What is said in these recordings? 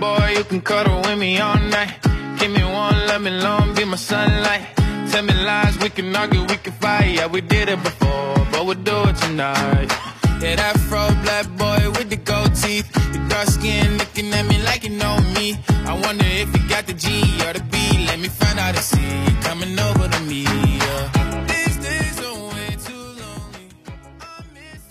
boy you can cuddle with me all night. Give me one, let me long, be my sunlight. Tell me lies, we can argue, we can fight. Yeah, we did it before, but we'll do it tonight. Yeah, that fro black boy with the gold teeth. Your dark skin looking at me like you know me. I wonder if you got the G or the B. Let me find out and see you coming over to me. Yeah. These days are way too lonely.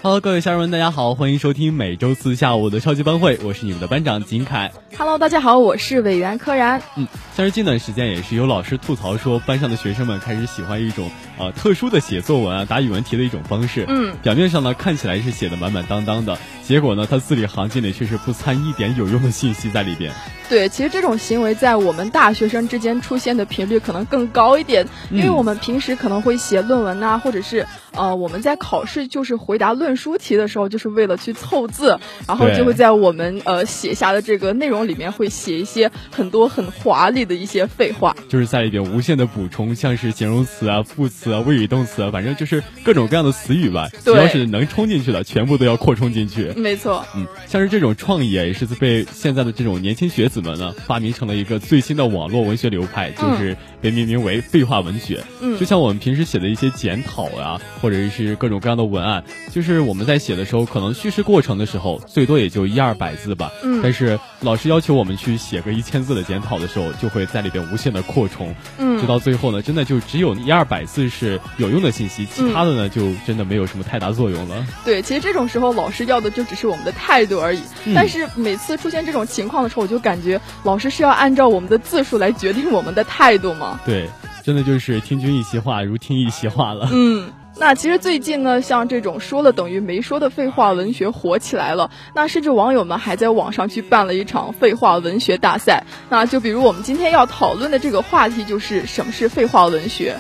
Hello，各位家人们，大家好，欢迎收听每周四下午的超级班会，我是你们的班长金凯。 Hello，大家好，我是委员柯然。嗯，像是近段时间也是有老师吐槽说，班上的学生们开始喜欢一种呃特殊的写作文啊、答语文题的一种方式。嗯，表面上呢看起来是写的满满当当的，结果呢他字里行间里却是不掺一点有用的信息在里边。对，其实这种行为在我们大学生之间出现的频率可能更高一点，因为我们平时可能会写论文呐，或者是呃我们在考试就是回答论书题的时候，就是为了去凑字，然后就会在我们呃写下的这个内容里面会写一些很多很华丽的一些废话，就是在里边无限的补充，像是形容词啊、副词啊、谓语动词啊，反正就是各种各样的词语吧，只要是能冲进去的，全部都要扩充进去。没错，嗯，像是这种创意啊，也是被现在的这种年轻学子们呢发明成了一个最新的网络文学流派，就是被命名为废话文学。嗯，就像我们平时写的一些检讨啊，或者是各种各样的文案，就是我们在写的时候，可能叙事过程的时候最多也就一二百字吧。嗯，但是老师要求我们去写个一千字的检讨的时候，就会在里边无限的扩充。嗯，直到最后呢，真的就只有一二百字是有用的信息，其他的呢就真的没有什么太大作用了。对，其实这种时候老师要的就只是我们的态度而已。嗯、但是每次出现这种情况的时候，我就感觉老师是要按照我们的字数来决定我们的态度吗？对，真的就是听君一席话，如听一席话了。嗯。那其实最近呢，像这种说了等于没说的废话文学火起来了。那甚至网友们还在网上去办了一场废话文学大赛。那就比如我们今天要讨论的这个话题，就是什么是废话文学。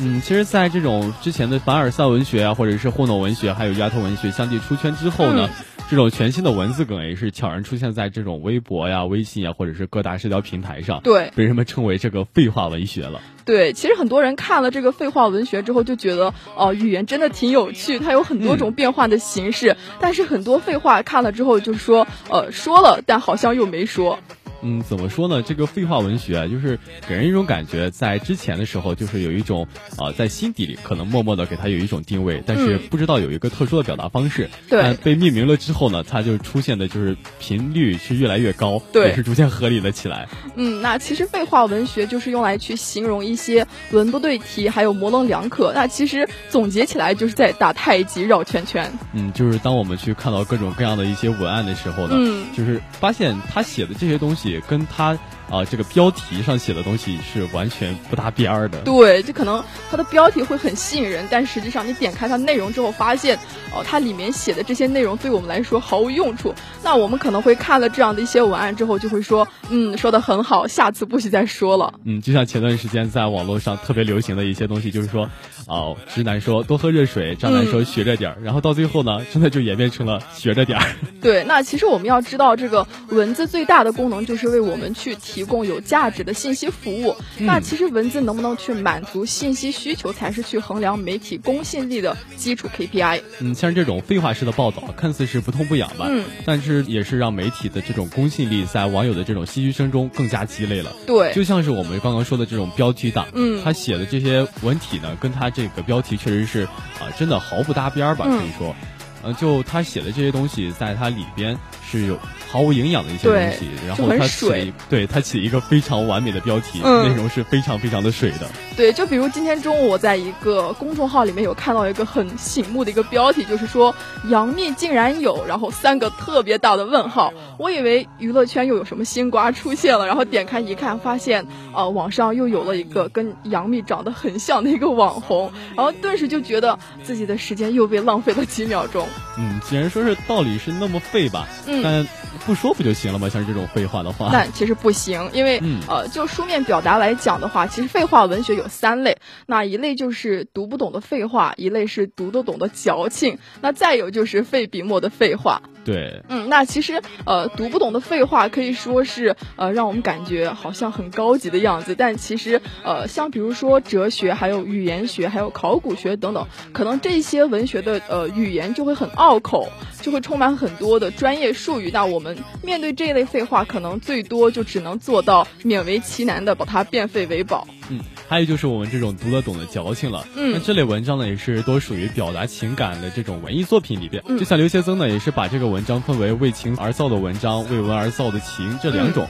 嗯，其实，在这种之前的凡尔赛文学啊，或者是糊弄文学，还有丫头文学相继出圈之后呢，嗯、这种全新的文字梗也是悄然出现在这种微博呀、微信呀，或者是各大社交平台上。对，被人们称为这个废话文学了。对，其实很多人看了这个废话文学之后，就觉得哦、呃，语言真的挺有趣，它有很多种变化的形式。嗯、但是很多废话看了之后，就说呃说了，但好像又没说。嗯，怎么说呢？这个废话文学啊，就是给人一种感觉，在之前的时候，就是有一种啊、呃，在心底里可能默默的给它有一种定位，但是不知道有一个特殊的表达方式。嗯、对。被命名了之后呢，它就出现的就是频率是越来越高，对，也是逐渐合理了起来。嗯，那其实废话文学就是用来去形容一些文不对题，还有模棱两可。那其实总结起来就是在打太极绕圈圈。嗯，就是当我们去看到各种各样的一些文案的时候呢，嗯，就是发现他写的这些东西。跟他啊、呃，这个标题上写的东西是完全不搭边儿的。对，就可能它的标题会很吸引人，但实际上你点开它内容之后，发现哦，它里面写的这些内容对我们来说毫无用处。那我们可能会看了这样的一些文案之后，就会说，嗯，说的很好，下次不许再说了。嗯，就像前段时间在网络上特别流行的一些东西，就是说，哦，直男说多喝热水，渣男说学着点儿，嗯、然后到最后呢，真的就演变成了学着点儿。对，那其实我们要知道，这个文字最大的功能就是为我们去提供有价值的信息服务。嗯、那其实文字能不能去满足信息需求，才是去衡量媒体公信力的基础 KPI。嗯，像这种废话式的报道，看似是不痛不痒吧，嗯，但是也是让媒体的这种公信力在网友的这种唏嘘声中更加鸡肋了。对，就像是我们刚刚说的这种标题党，嗯，他写的这些文体呢，跟他这个标题确实是啊、呃，真的毫不搭边儿吧，可以说。呃，就他写的这些东西，在他里边是有毫无营养的一些东西，然后他起对他起一个非常完美的标题，嗯、内容是非常非常的水的。对，就比如今天中午我在一个公众号里面有看到一个很醒目的一个标题，就是说杨幂竟然有，然后三个特别大的问号。我以为娱乐圈又有什么新瓜出现了，然后点开一看，发现呃网上又有了一个跟杨幂长得很像的一个网红，然后顿时就觉得自己的时间又被浪费了几秒钟。嗯，既然说是道理是那么废吧，嗯，但不说不就行了吗？像这种废话的话，那其实不行，因为呃，就书面表达来讲的话，其实废话文学有三类，那一类就是读不懂的废话，一类是读得懂的矫情，那再有就是费笔墨的废话。对，嗯，那其实呃，读不懂的废话可以说是呃，让我们感觉好像很高级的样子，但其实呃，像比如说哲学、还有语言学、还有考古学等等，可能这些文学的呃语言就会很拗口，就会充满很多的专业术语。那我们面对这一类废话，可能最多就只能做到勉为其难的把它变废为宝。嗯，还有就是我们这种读得懂的矫情了。嗯，那这类文章呢，也是多属于表达情感的这种文艺作品里边。就像刘先曾呢，也是把这个文章分为为情而造的文章、为文而造的情这两种。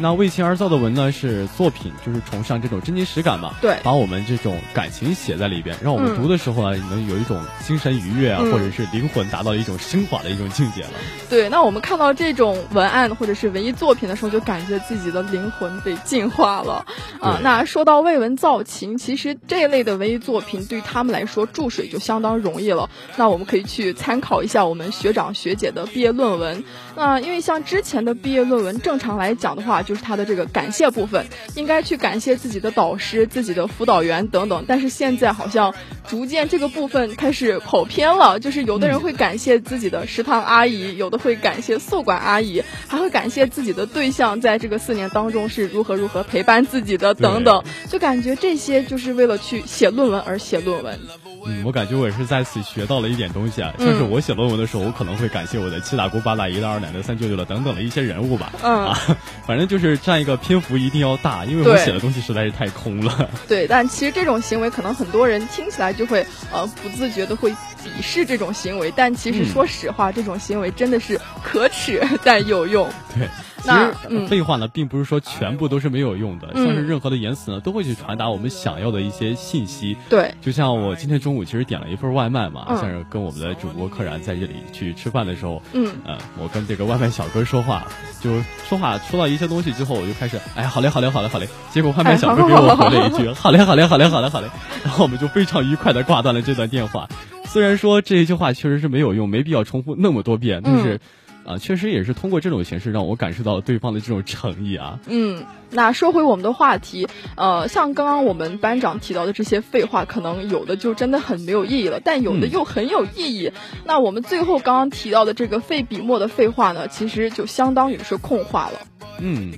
那为情而造的文呢，是作品，就是崇尚这种真情实感嘛。对，把我们这种感情写在里边，让我们读的时候呢，能有一种精神愉悦啊，或者是灵魂达到一种升华的一种境界了。对，那我们看到这种文案或者是文艺作品的时候，就感觉自己的灵魂被净化了啊。那说到为文造情，其实这一类的文艺作品对他们来说注水就相当容易了。那我们可以去参考一下我们学长学姐的毕业论文。那因为像之前的毕业论文，正常来讲的话，就是他的这个感谢部分，应该去感谢自己的导师、自己的辅导员等等。但是现在好像逐渐这个部分开始跑偏了，就是有的人会感谢自己的食堂阿姨，有的会感谢宿管阿姨，还会感谢自己的对象在这个四年当中是如何如何陪伴自己的等等。就感觉这些就是为了去写论文而写论文。嗯，我感觉我也是在此学到了一点东西啊，像是我写论文的时候，我可能会感谢我的七大姑八大姨的二奶奶三舅舅的等等的一些人物吧。嗯，啊，反正就是占一个篇幅一定要大，因为我写的东西实在是太空了。对，但其实这种行为可能很多人听起来就会呃不自觉的会鄙视这种行为，但其实说实话，这种行为真的是可耻 但有用。对。其实废话呢，并不是说全部都是没有用的，像是任何的言辞呢，都会去传达我们想要的一些信息。对，就像我今天中午其实点了一份外卖嘛，像是跟我们的主播柯然在这里去吃饭的时候，嗯，呃，我跟这个外卖小哥说话，就说话说到一些东西之后，我就开始，哎，好嘞，好嘞，好嘞，好嘞。结果外卖小哥给我回了一句，好嘞，好嘞，好嘞，好嘞，好嘞。然后我们就非常愉快的挂断了这段电话。虽然说这一句话确实是没有用，没必要重复那么多遍，但是。啊，确实也是通过这种形式让我感受到了对方的这种诚意啊。嗯，那说回我们的话题，呃，像刚刚我们班长提到的这些废话，可能有的就真的很没有意义了，但有的又很有意义。那我们最后刚刚提到的这个费笔墨的废话呢，其实就相当于是空话了。嗯，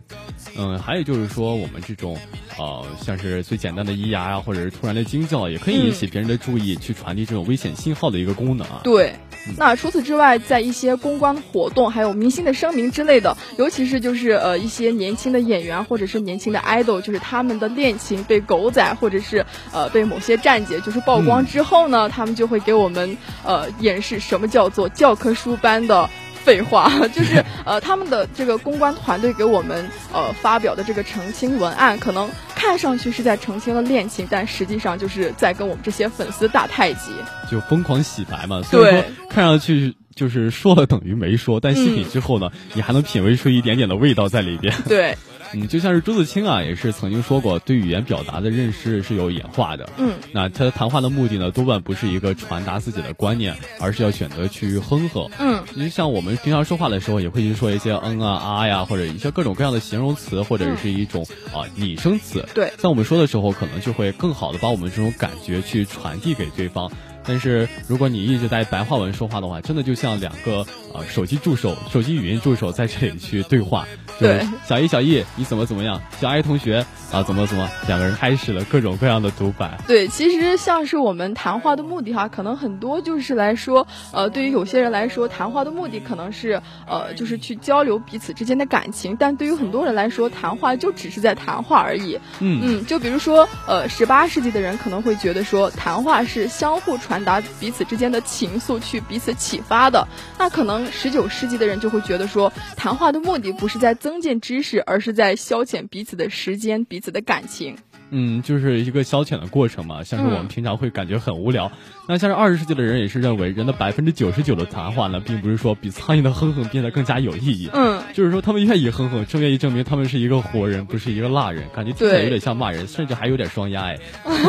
嗯，还有就是说，我们这种，呃，像是最简单的咿呀呀，或者是突然的惊叫，也可以引起别人的注意，去传递这种危险信号的一个功能啊。对。那除此之外，在一些公关活动，还有明星的声明之类的，尤其是就是呃一些年轻的演员或者是年轻的 idol，就是他们的恋情被狗仔或者是呃被某些站姐就是曝光之后呢，他们就会给我们呃演示什么叫做教科书般的。废话，就是 呃，他们的这个公关团队给我们呃发表的这个澄清文案，可能看上去是在澄清了恋情，但实际上就是在跟我们这些粉丝打太极，就疯狂洗白嘛。所以说，看上去就是说了等于没说，但细品之后呢，你还能品味出一点点的味道在里边。对。嗯，就像是朱自清啊，也是曾经说过，对语言表达的认识是有演化的。嗯，那他谈话的目的呢，多半不是一个传达自己的观念，而是要选择去哼哼。嗯，你像我们平常说话的时候，也会去说一些嗯啊啊呀，或者一些各种各样的形容词，或者是一种啊拟声词。对，在我们说的时候，可能就会更好的把我们这种感觉去传递给对方。但是如果你一直在白话文说话的话，真的就像两个呃手机助手、手机语音助手在这里去对话。对，小易，小易，你怎么怎么样？小爱同学啊，怎么怎么？两个人开始了各种各样的独白。对，其实像是我们谈话的目的哈，可能很多就是来说，呃，对于有些人来说，谈话的目的可能是呃，就是去交流彼此之间的感情；但对于很多人来说，谈话就只是在谈话而已。嗯嗯，就比如说，呃，十八世纪的人可能会觉得说，谈话是相互传达彼此之间的情愫，去彼此启发的。那可能十九世纪的人就会觉得说，谈话的目的不是在增。进知识，而是在消遣彼此的时间、彼此的感情。嗯，就是一个消遣的过程嘛，像是我们平常会感觉很无聊。那像是二十世纪的人也是认为，人的百分之九十九的谈话呢，并不是说比苍蝇的哼哼变得更加有意义。嗯，就是说他们愿意哼哼，正愿意证明他们是一个活人，不是一个蜡人，感觉听起来有点像骂人，甚至还有点双压哎。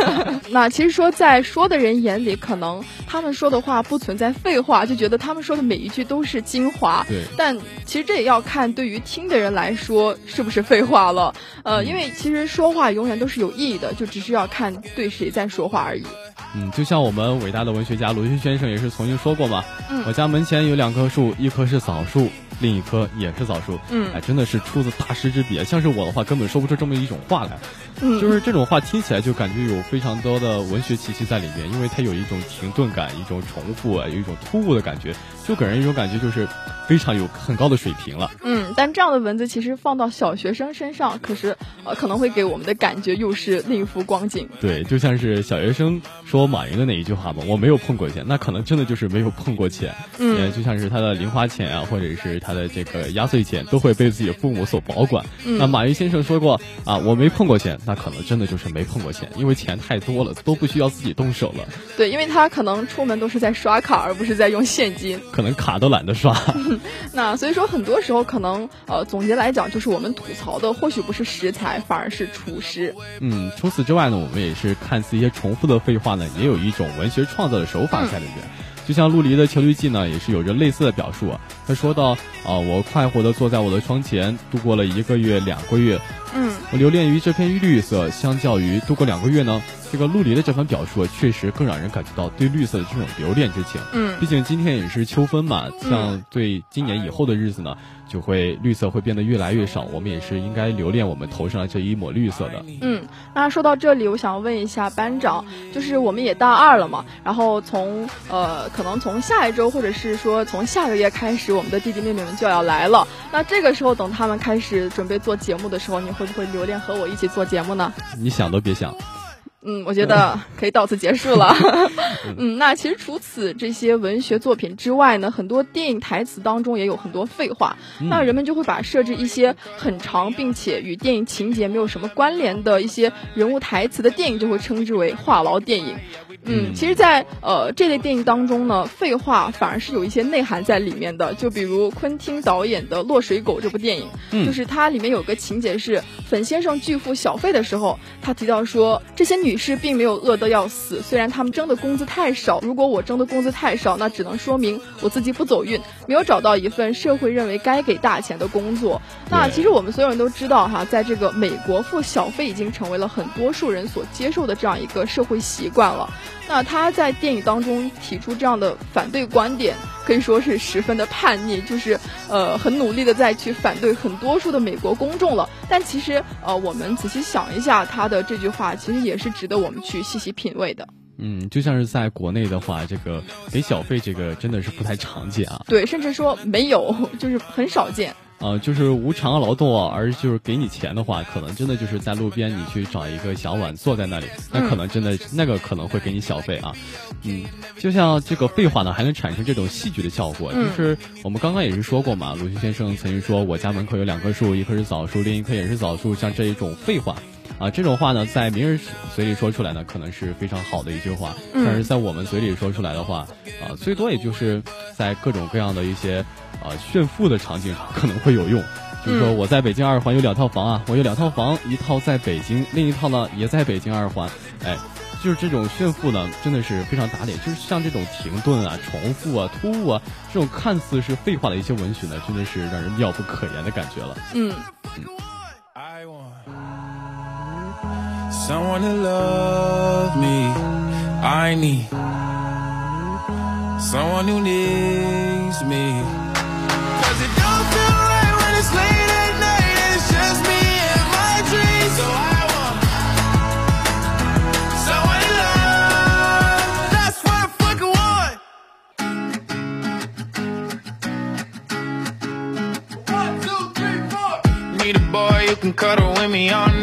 那其实说在说的人眼里，可能他们说的话不存在废话，就觉得他们说的每一句都是精华。对，但其实这也要看对于听的人来说是不是废话了。呃，因为其实说话永远都是有意义的，就只是要看对谁在说话而已。嗯，就像我们伟大的文学家鲁迅先生也是曾经说过嘛，嗯，我家门前有两棵树，一棵是枣树，另一棵也是枣树。嗯，哎，真的是出自大师之笔。像是我的话，根本说不出这么一种话来。嗯，就是这种话听起来就感觉有非常多的文学气息在里面，因为它有一种停顿感，一种重复啊，有一种突兀的感觉，就给人一种感觉就是非常有很高的水平了。嗯，但这样的文字其实放到小学生身上，可是呃可能会给我们的感觉又是另一幅光景。对，就像是小学生说马云的那一句话嘛，我没有碰过钱，那可能真的就是没有碰过钱。嗯，就像是他的零花钱啊，或者是他的这个压岁钱，都会被自己的父母所保管。嗯，那马云先生说过啊，我没碰过钱，那可能真的就是没碰过钱，因为钱太多了，都不需要自己动手了。对，因为他可能出门都是在刷卡，而不是在用现金，可能卡都懒得刷。那所以说，很多时候可能呃，总结来讲，就是我们吐槽的或许不是食材，反而是厨师。嗯，除此之外呢，我们也是看似一些重复的废话呢，也有一种文学创造的手法在里面。就像陆离的《情侣记》呢，也是有着类似的表述啊。他说到啊，我快活的坐在我的窗前，度过了一个月、两个月。留恋于这片绿色，相较于度过两个月呢，这个陆离的这番表述确实更让人感觉到对绿色的这种留恋之情。嗯，毕竟今天也是秋分嘛，像对今年以后的日子呢，就会绿色会变得越来越少。我们也是应该留恋我们头上的这一抹绿色的。嗯，那说到这里，我想问一下班长，就是我们也大二了嘛，然后从呃，可能从下一周或者是说从下个月开始，我们的弟弟妹妹们就要来了。那这个时候，等他们开始准备做节目的时候，你会不会留恋和我一起做节目呢？你想都别想。嗯，我觉得可以到此结束了。嗯，那其实除此这些文学作品之外呢，很多电影台词当中也有很多废话。那人们就会把设置一些很长并且与电影情节没有什么关联的一些人物台词的电影，就会称之为话痨电影。嗯，其实，在呃这类电影当中呢，废话反而是有一些内涵在里面的。就比如昆汀导演的《落水狗》这部电影，嗯就是它里面有个情节是粉先生拒付小费的时候，他提到说这些女士并没有饿得要死，虽然她们挣的工资太少。如果我挣的工资太少，那只能说明我自己不走运，没有找到一份社会认为该给大钱的工作。那其实我们所有人都知道哈，在这个美国付小费已经成为了很多数人所接受的这样一个社会习惯了。那他在电影当中提出这样的反对观点，可以说是十分的叛逆，就是呃很努力的在去反对很多数的美国公众了。但其实呃我们仔细想一下，他的这句话其实也是值得我们去细细品味的。嗯，就像是在国内的话，这个给小费这个真的是不太常见啊。对，甚至说没有，就是很少见。呃，就是无偿劳动啊，而就是给你钱的话，可能真的就是在路边你去找一个小碗坐在那里，那可能真的那个可能会给你小费啊。嗯，就像这个废话呢，还能产生这种戏剧的效果。就是我们刚刚也是说过嘛，鲁迅先生曾经说，我家门口有两棵树，一棵是枣树，另一棵也是枣树。像这一种废话啊，这种话呢，在名人嘴里说出来呢，可能是非常好的一句话，但是在我们嘴里说出来的话，啊，最多也就是在各种各样的一些。啊，炫富的场景上可能会有用，就是说我在北京二环有两套房啊，我有两套房，一套在北京，另一套呢也在北京二环，哎，就是这种炫富呢，真的是非常打脸，就是像这种停顿啊、重复啊、突兀啊，这种看似是废话的一些文学呢，真的是让人妙不可言的感觉了。嗯。someone to love me. I need someone who needs me. Cause it don't feel right when it's late at night and it's just me and my dreams. So I want someone to love. That's what I fucking want. One, two, three, four. Need a boy you can cuddle with me on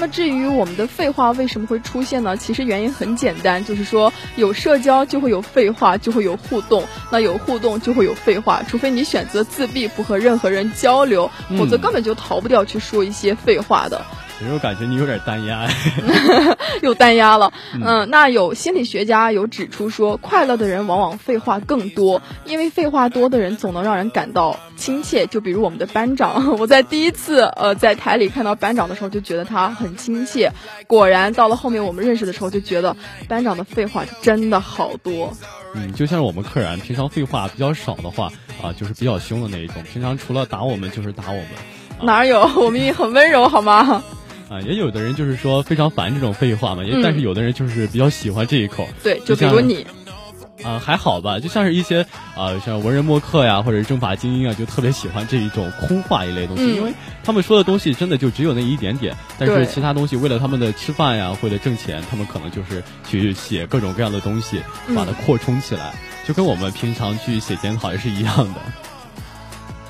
么至于我们的废话为什么会出现呢？其实原因很简单，就是说有社交就会有废话，就会有互动，那有互动就会有废话，除非你选择自闭，不和任何人交流，否则根本就逃不掉去说一些废话的。其实我感觉你有点单压，又单压了。嗯，那有心理学家有指出说，快乐的人往往废话更多，因为废话多的人总能让人感到亲切。就比如我们的班长，我在第一次呃在台里看到班长的时候，就觉得他很亲切。果然到了后面我们认识的时候，就觉得班长的废话真的好多。嗯，就像是我们客人平常废话比较少的话啊，就是比较凶的那一种。平常除了打我们就是打我们，哪有？我们也很温柔，好吗？啊，也有的人就是说非常烦这种废话嘛，也但是有的人就是比较喜欢这一口。对，就比如你，啊还好吧，就像是一些啊像文人墨客呀，或者是政法精英啊，就特别喜欢这一种空话一类东西，因为他们说的东西真的就只有那一点点，但是其他东西为了他们的吃饭呀，为了挣钱，他们可能就是去写各种各样的东西，把它扩充起来，就跟我们平常去写检讨也是一样的。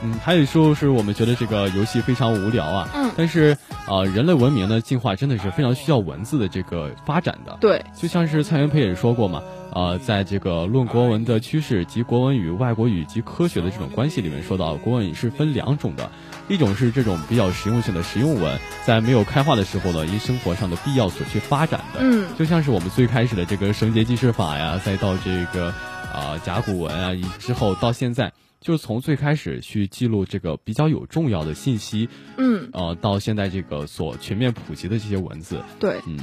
嗯，还有说是我们觉得这个游戏非常无聊啊。嗯。但是啊，人类文明的进化真的是非常需要文字的这个发展的。对。就像是蔡元培也说过嘛，呃，在这个论国文的趋势及国文与外国语及科学的这种关系里面，说到国文是分两种的，一种是这种比较实用性的实用文，在没有开化的时候呢，因生活上的必要所去发展的。嗯。就像是我们最开始的这个绳结记事法呀，再到这个啊甲骨文啊，之后到现在。就是从最开始去记录这个比较有重要的信息，嗯，呃，到现在这个所全面普及的这些文字，对，嗯，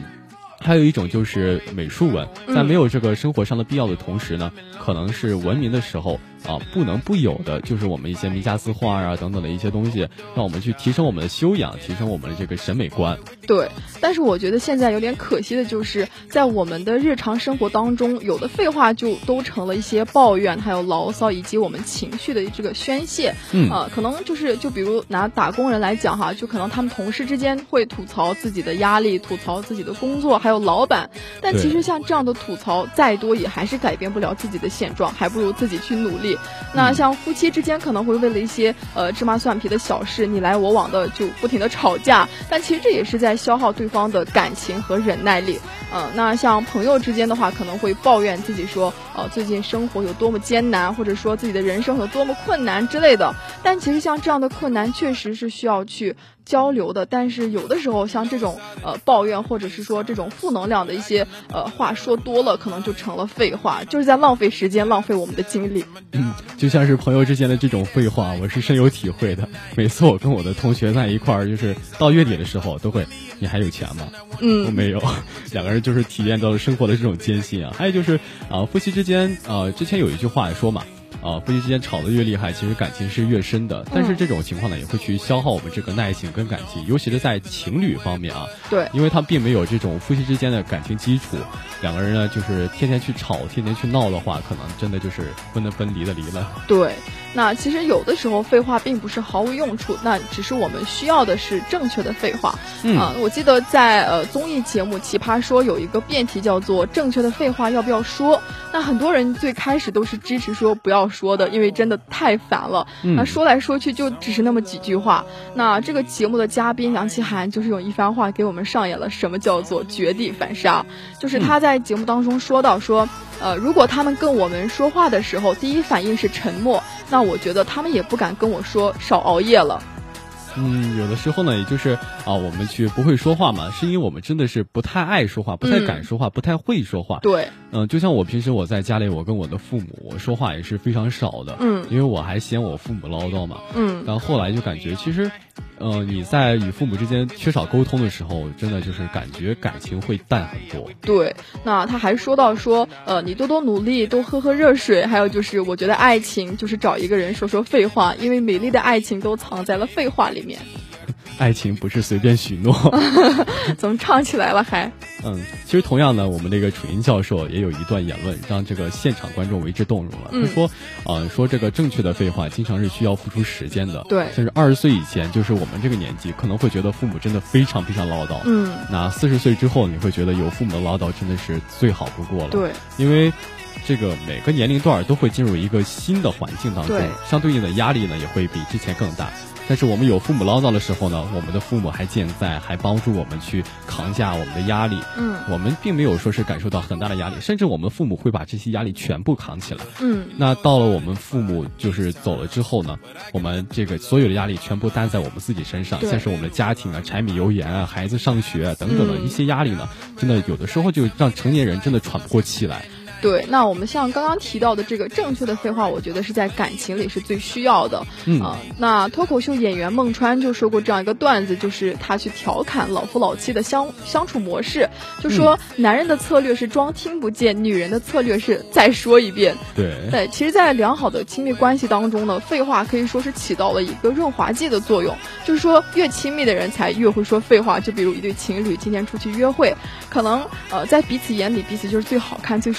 还有一种就是美术文，在没有这个生活上的必要的同时呢，可能是文明的时候。啊，不能不有的就是我们一些名家字画啊等等的一些东西，让我们去提升我们的修养，提升我们的这个审美观。对，但是我觉得现在有点可惜的就是，在我们的日常生活当中，有的废话就都成了一些抱怨，还有牢骚，以及我们情绪的这个宣泄。嗯啊，可能就是就比如拿打工人来讲哈，就可能他们同事之间会吐槽自己的压力，吐槽自己的工作，还有老板。但其实像这样的吐槽再多，也还是改变不了自己的现状，还不如自己去努力。那像夫妻之间可能会为了一些呃芝麻蒜皮的小事你来我往的就不停的吵架，但其实这也是在消耗对方的感情和忍耐力。嗯，那像朋友之间的话，可能会抱怨自己说，呃，最近生活有多么艰难，或者说自己的人生有多么困难之类的。但其实像这样的困难，确实是需要去交流的。但是有的时候，像这种呃抱怨，或者是说这种负能量的一些呃话说多了，可能就成了废话，就是在浪费时间，浪费我们的精力。嗯，就像是朋友之间的这种废话，我是深有体会的。每次我跟我的同学在一块儿，就是到月底的时候，都会，你还有钱吗？嗯，我没有，两个人。就是体验到了生活的这种艰辛啊，还有就是啊，夫妻之间啊，之前有一句话说嘛。啊，夫妻之间吵得越厉害，其实感情是越深的。但是这种情况呢，也会去消耗我们这个耐性跟感情，尤其是在情侣方面啊。对，因为他并没有这种夫妻之间的感情基础，两个人呢，就是天天去吵，天天去闹的话，可能真的就是分的分，离的离了。对，那其实有的时候废话并不是毫无用处，那只是我们需要的是正确的废话。嗯，我记得在呃综艺节目《奇葩说》有一个辩题叫做“正确的废话要不要说”，那很多人最开始都是支持说不要。说的，因为真的太烦了。那说来说去就只是那么几句话。那这个节目的嘉宾杨奇涵就是用一番话给我们上演了什么叫做绝地反杀。就是他在节目当中说到说，呃，如果他们跟我们说话的时候第一反应是沉默，那我觉得他们也不敢跟我说少熬夜了。嗯，有的时候呢，也就是啊，我们去不会说话嘛，是因为我们真的是不太爱说话，不太敢说话，不太会说话。对，嗯，就像我平时我在家里，我跟我的父母，我说话也是非常少的。嗯，因为我还嫌我父母唠叨嘛。嗯，然后后来就感觉其实。呃，你在与父母之间缺少沟通的时候，真的就是感觉感情会淡很多。对，那他还说到说，呃，你多多努力，多喝喝热水，还有就是，我觉得爱情就是找一个人说说废话，因为美丽的爱情都藏在了废话里面。爱情不是随便许诺，怎么唱起来了还？嗯，其实同样呢，我们那个楚音教授也有一段言论，让这个现场观众为之动容了。他说，啊，说这个正确的废话，经常是需要付出时间的。对，甚至二十岁以前，就是我们这个年纪，可能会觉得父母真的非常非常唠叨。嗯，那四十岁之后，你会觉得有父母的唠叨真的是最好不过了。对，因为。这个每个年龄段都会进入一个新的环境当中对，相对应的压力呢也会比之前更大。但是我们有父母唠叨的时候呢，我们的父母还健在，还帮助我们去扛下我们的压力。嗯我们并没有说是感受到很大的压力，甚至我们父母会把这些压力全部扛起来。嗯，那到了我们父母就是走了之后呢，我们这个所有的压力全部担在我们自己身上，像是我们的家庭啊、柴米油盐啊、孩子上学啊等等的嗯一些压力呢，真的有的时候就让成年人真的喘不过气来。对。那我们像刚刚提到的这个正确的废话，我觉得是在感情里是最需要的。嗯啊、那脱口秀演员孟川就说过这样一个段子，就是他去调侃老夫老妻的相相处模式，就说男人的策略是装听不见，女人的策略是再说一遍。对，对，其实，在良好的亲密关系当中呢，废话可以说是起到了一个润滑剂的作用。就是说，越亲密的人才越会说废话。就比如一对情侣今天出去约会，可能呃在彼此眼里彼此就是最好看、最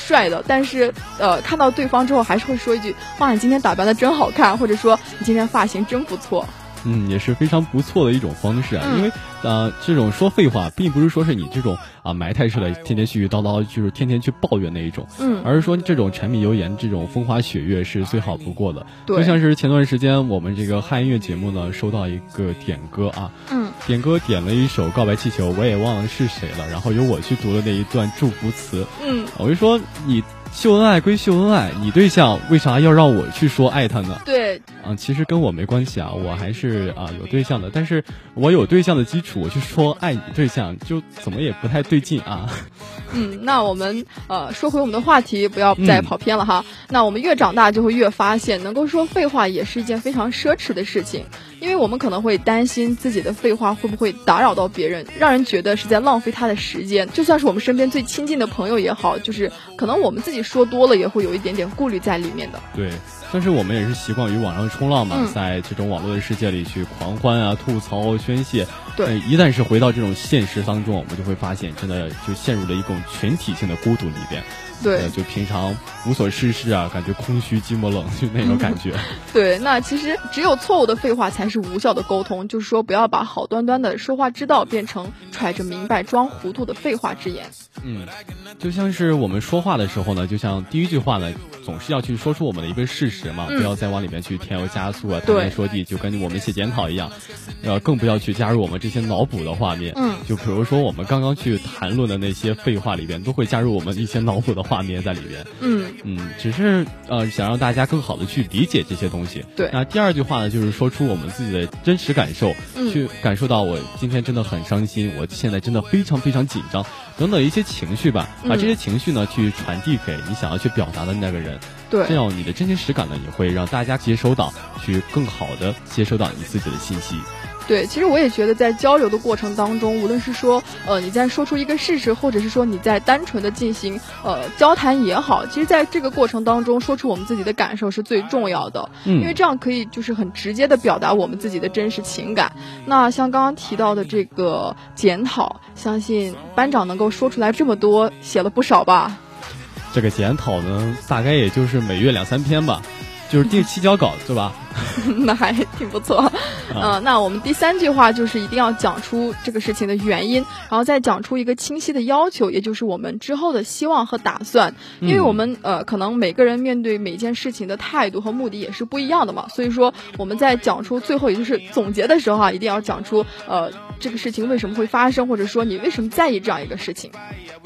但是呃看到对方之后还是会说一句：“哇，你今天打扮的真好看”，或者说“你今天发型真不错”。嗯，也是非常不错的一种方式啊。嗯因为呃，这种说废话，并不是说是你这种啊埋汰式的，天天絮絮叨叨，就是天天去抱怨那一种，嗯，而是说这种柴米油盐、这种风花雪月是最好不过的。对就像是前段时间我们这个汉音乐节目呢，收到一个点歌啊，嗯，点歌点了一首《告白气球》，我也忘了是谁了，然后由我去读了那一段祝福词。嗯，我就说你秀恩爱归秀恩爱，你对象为啥要让我去说爱他呢？对，啊，其实跟我没关系啊，我还是啊有对象的，但是我有对象的基础，我去说爱你对象，就怎么也不太对劲啊。嗯，那我们呃说回我们的话题，不要再嗯跑偏了哈。那我们越长大，就会越发现，能够说废话也是一件非常奢侈的事情，因为我们可能会担心自己的废话会不会打扰到别人，让人觉得是在浪费他的时间。就算是我们身边最亲近的朋友也好，就是可能我们自己说多了，也会有一点点顾虑在里面的。对，但是我们也是习惯于网上冲浪嘛，嗯在这种网络的世界里去狂欢啊、吐槽、宣泄。对呃一旦是回到这种现实当中，我们就会发现，真的就陷入了一种群体性的孤独里边。对呃，就平常无所事事啊，感觉空虚、寂寞、冷，就那种感觉。对，那其实只有错误的废话才是无效的沟通，就是说不要把好端端的说话之道变成揣着明白装糊涂的废话之言。嗯，就像是我们说话的时候呢，就像第一句话呢，总是要去说出我们的一个事实嘛，嗯不要再往里面去添油加醋啊，谈天说地，就跟我们写检讨一样，呃，更不要去加入我们这些脑补的画面。嗯，就比如说我们刚刚去谈论的那些废话里边，都会加入我们一些脑补的画面在里边。嗯，嗯，只是呃想让大家更好的去理解这些东西。对那第二句话呢，就是说出我们自己的真实感受，嗯去感受到我今天真的很伤心，我现在真的非常非常紧张，等等一些情绪吧，把嗯这些情绪呢去传递给你想要去表达的那个人，对，这样你的真情实感呢也会让大家接收到，去更好的接收到你自己的信息。对，其实我也觉得，在交流的过程当中，无论是说，呃，你在说出一个事实，或者是说你在单纯的进行呃交谈也好，其实在这个过程当中，说出我们自己的感受是最重要的，嗯因为这样可以就是很直接的表达我们自己的真实情感。那像刚刚提到的这个检讨，相信班长能够说出来这么多，写了不少吧？这个检讨呢，大概也就是每月两三篇吧，就是定期交稿，对吧？那还挺不错。嗯、那我们第三句话就是一定要讲出这个事情的原因，然后再讲出一个清晰的要求，也就是我们之后的希望和打算。因为我们呃，可能每个人面对每件事情的态度和目的也是不一样的嘛，所以说我们在讲出最后也就是总结的时候啊，一定要讲出呃这个事情为什么会发生，或者说你为什么在意这样一个事情。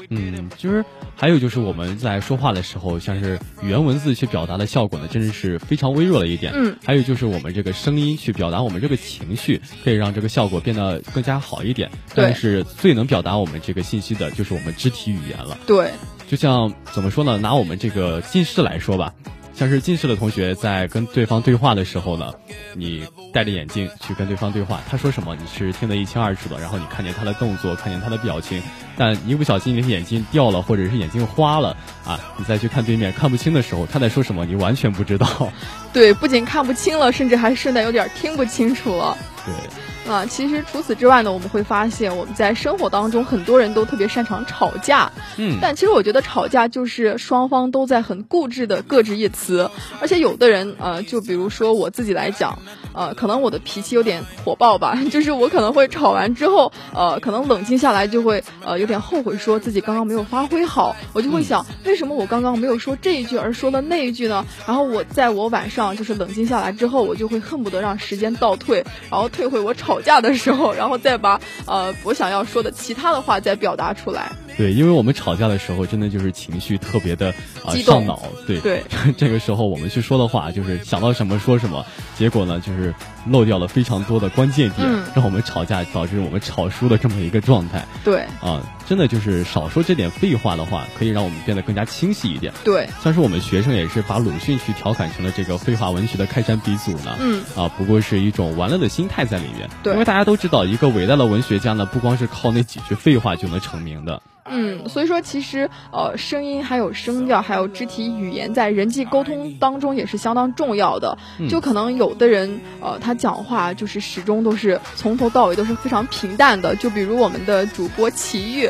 嗯，就是还有就是我们在说话的时候，像是语言文字去表达的效果呢，真的是非常微弱的一点。嗯，还有就是我们这个声音去表达我们这个情绪，可以让这个效果变得更加好一点。但是最能表达我们这个信息的，就是我们肢体语言了。对，就像怎么说呢？拿我们这个近视来说吧，像是近视的同学在跟对方对话的时候呢，你戴着眼镜去跟对方对话，他说什么你是听得一清二楚的，然后你看见他的动作，看见他的表情，但一不小心你的眼镜掉了，或者是眼镜花了啊，你再去看对面看不清的时候，他在说什么你完全不知道。对，不仅看不清了，甚至还顺带有点听不清楚了。对，啊，其实除此之外呢，我们会发现我们在生活当中很多人都特别擅长吵架。嗯，但其实我觉得吵架就是双方都在很固执的各执一词，而且有的人呃，就比如说我自己来讲，呃，可能我的脾气有点火爆吧，就是我可能会吵完之后，呃，可能冷静下来就会呃有点后悔，说自己刚刚没有发挥好，我就会想为什么我刚刚没有说这一句而说了那一句呢？然后我在我晚上就是冷静下来之后，我就会恨不得让时间倒退，然后退回我吵。架的时候，然后再把呃我想要说的其他的话再表达出来。对，因为我们吵架的时候，真的就是情绪特别的啊上脑。对对，这个时候我们去说的话，就是想到什么说什么，结果呢就是漏掉了非常多的关键点，让我们吵架导致我们吵输的这么一个状态。对啊，真的就是少说这点废话的话，可以让我们变得更加清晰一点。对，像是我们学生也是把鲁迅去调侃成了这个废话文学的开山鼻祖呢。嗯啊，不过是一种玩乐的心态在里面。对，因为大家都知道，一个伟大的文学家呢，不光是靠那几句废话就能成名的。嗯，所以说其实呃，声音还有声调，还有肢体语言，在人际沟通当中也是相当重要的。就可能有的人呃，他讲话就是始终都是从头到尾都是非常平淡的。就比如我们的主播齐豫。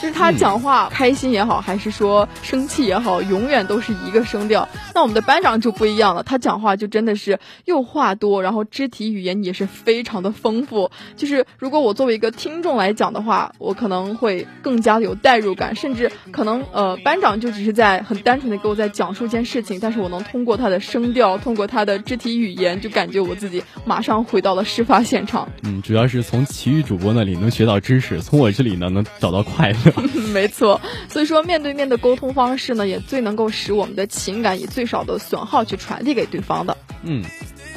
就是他讲话开心也好，还是说生气也好，永远都是一个声调。那我们的班长就不一样了，他讲话就真的是又话多，然后肢体语言也是非常的丰富。就是如果我作为一个听众来讲的话，我可能会更加的有代入感，甚至可能呃班长就只是在很单纯的给我在讲述一件事情，但是我能通过他的声调，通过他的肢体语言，就感觉我自己马上回到了事发现场。嗯，主要是从奇遇主播那里能学到知识，从我这里呢能找到快乐。没错，所以说面对面的沟通方式呢，也最能够使我们的情感以最少的损耗去传递给对方的。嗯，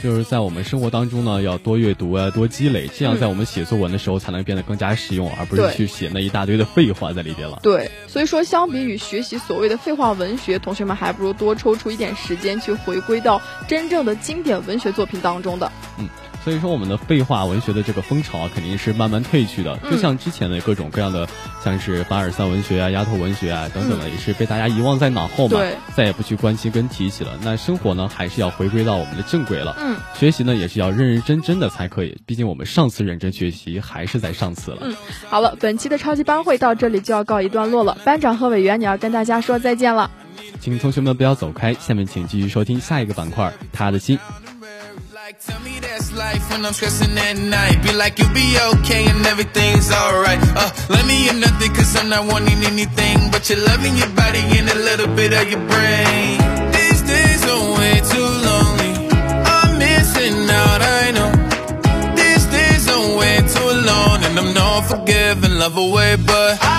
就是在我们生活当中呢，要多阅读啊，多积累，这样在我们写作文的时候才能变得更加实用，而不是去写那一大堆的废话在里边了。对，所以说相比于学习所谓的废话文学，同学们还不如多抽出一点时间去回归到真正的经典文学作品当中的。嗯。所以说，我们的废话文学的这个风潮啊，肯定是慢慢退去的。就像之前的各种各样的，像是凡尔赛文学啊、丫头文学啊等等的，也是被大家遗忘在脑后嘛，再也不去关心跟提起了。那生活呢，还是要回归到我们的正轨了。嗯，学习呢，也是要认认真真的才可以。毕竟我们上次认真学习，还是在上次了。嗯，好了，本期的超级班会到这里就要告一段落了。班长和委员，你要跟大家说再见了。请同学们不要走开，下面请继续收听下一个板块，他的心。Like, tell me that's life when I'm stressing at night. Be like, you'll be okay and everything's alright. Uh, let me in nothing cause I'm not wanting anything. But you're loving your body and a little bit of your brain. These days are way too lonely. I'm missing out, I know. These days are way too long. And I'm not forgiving, love away, but I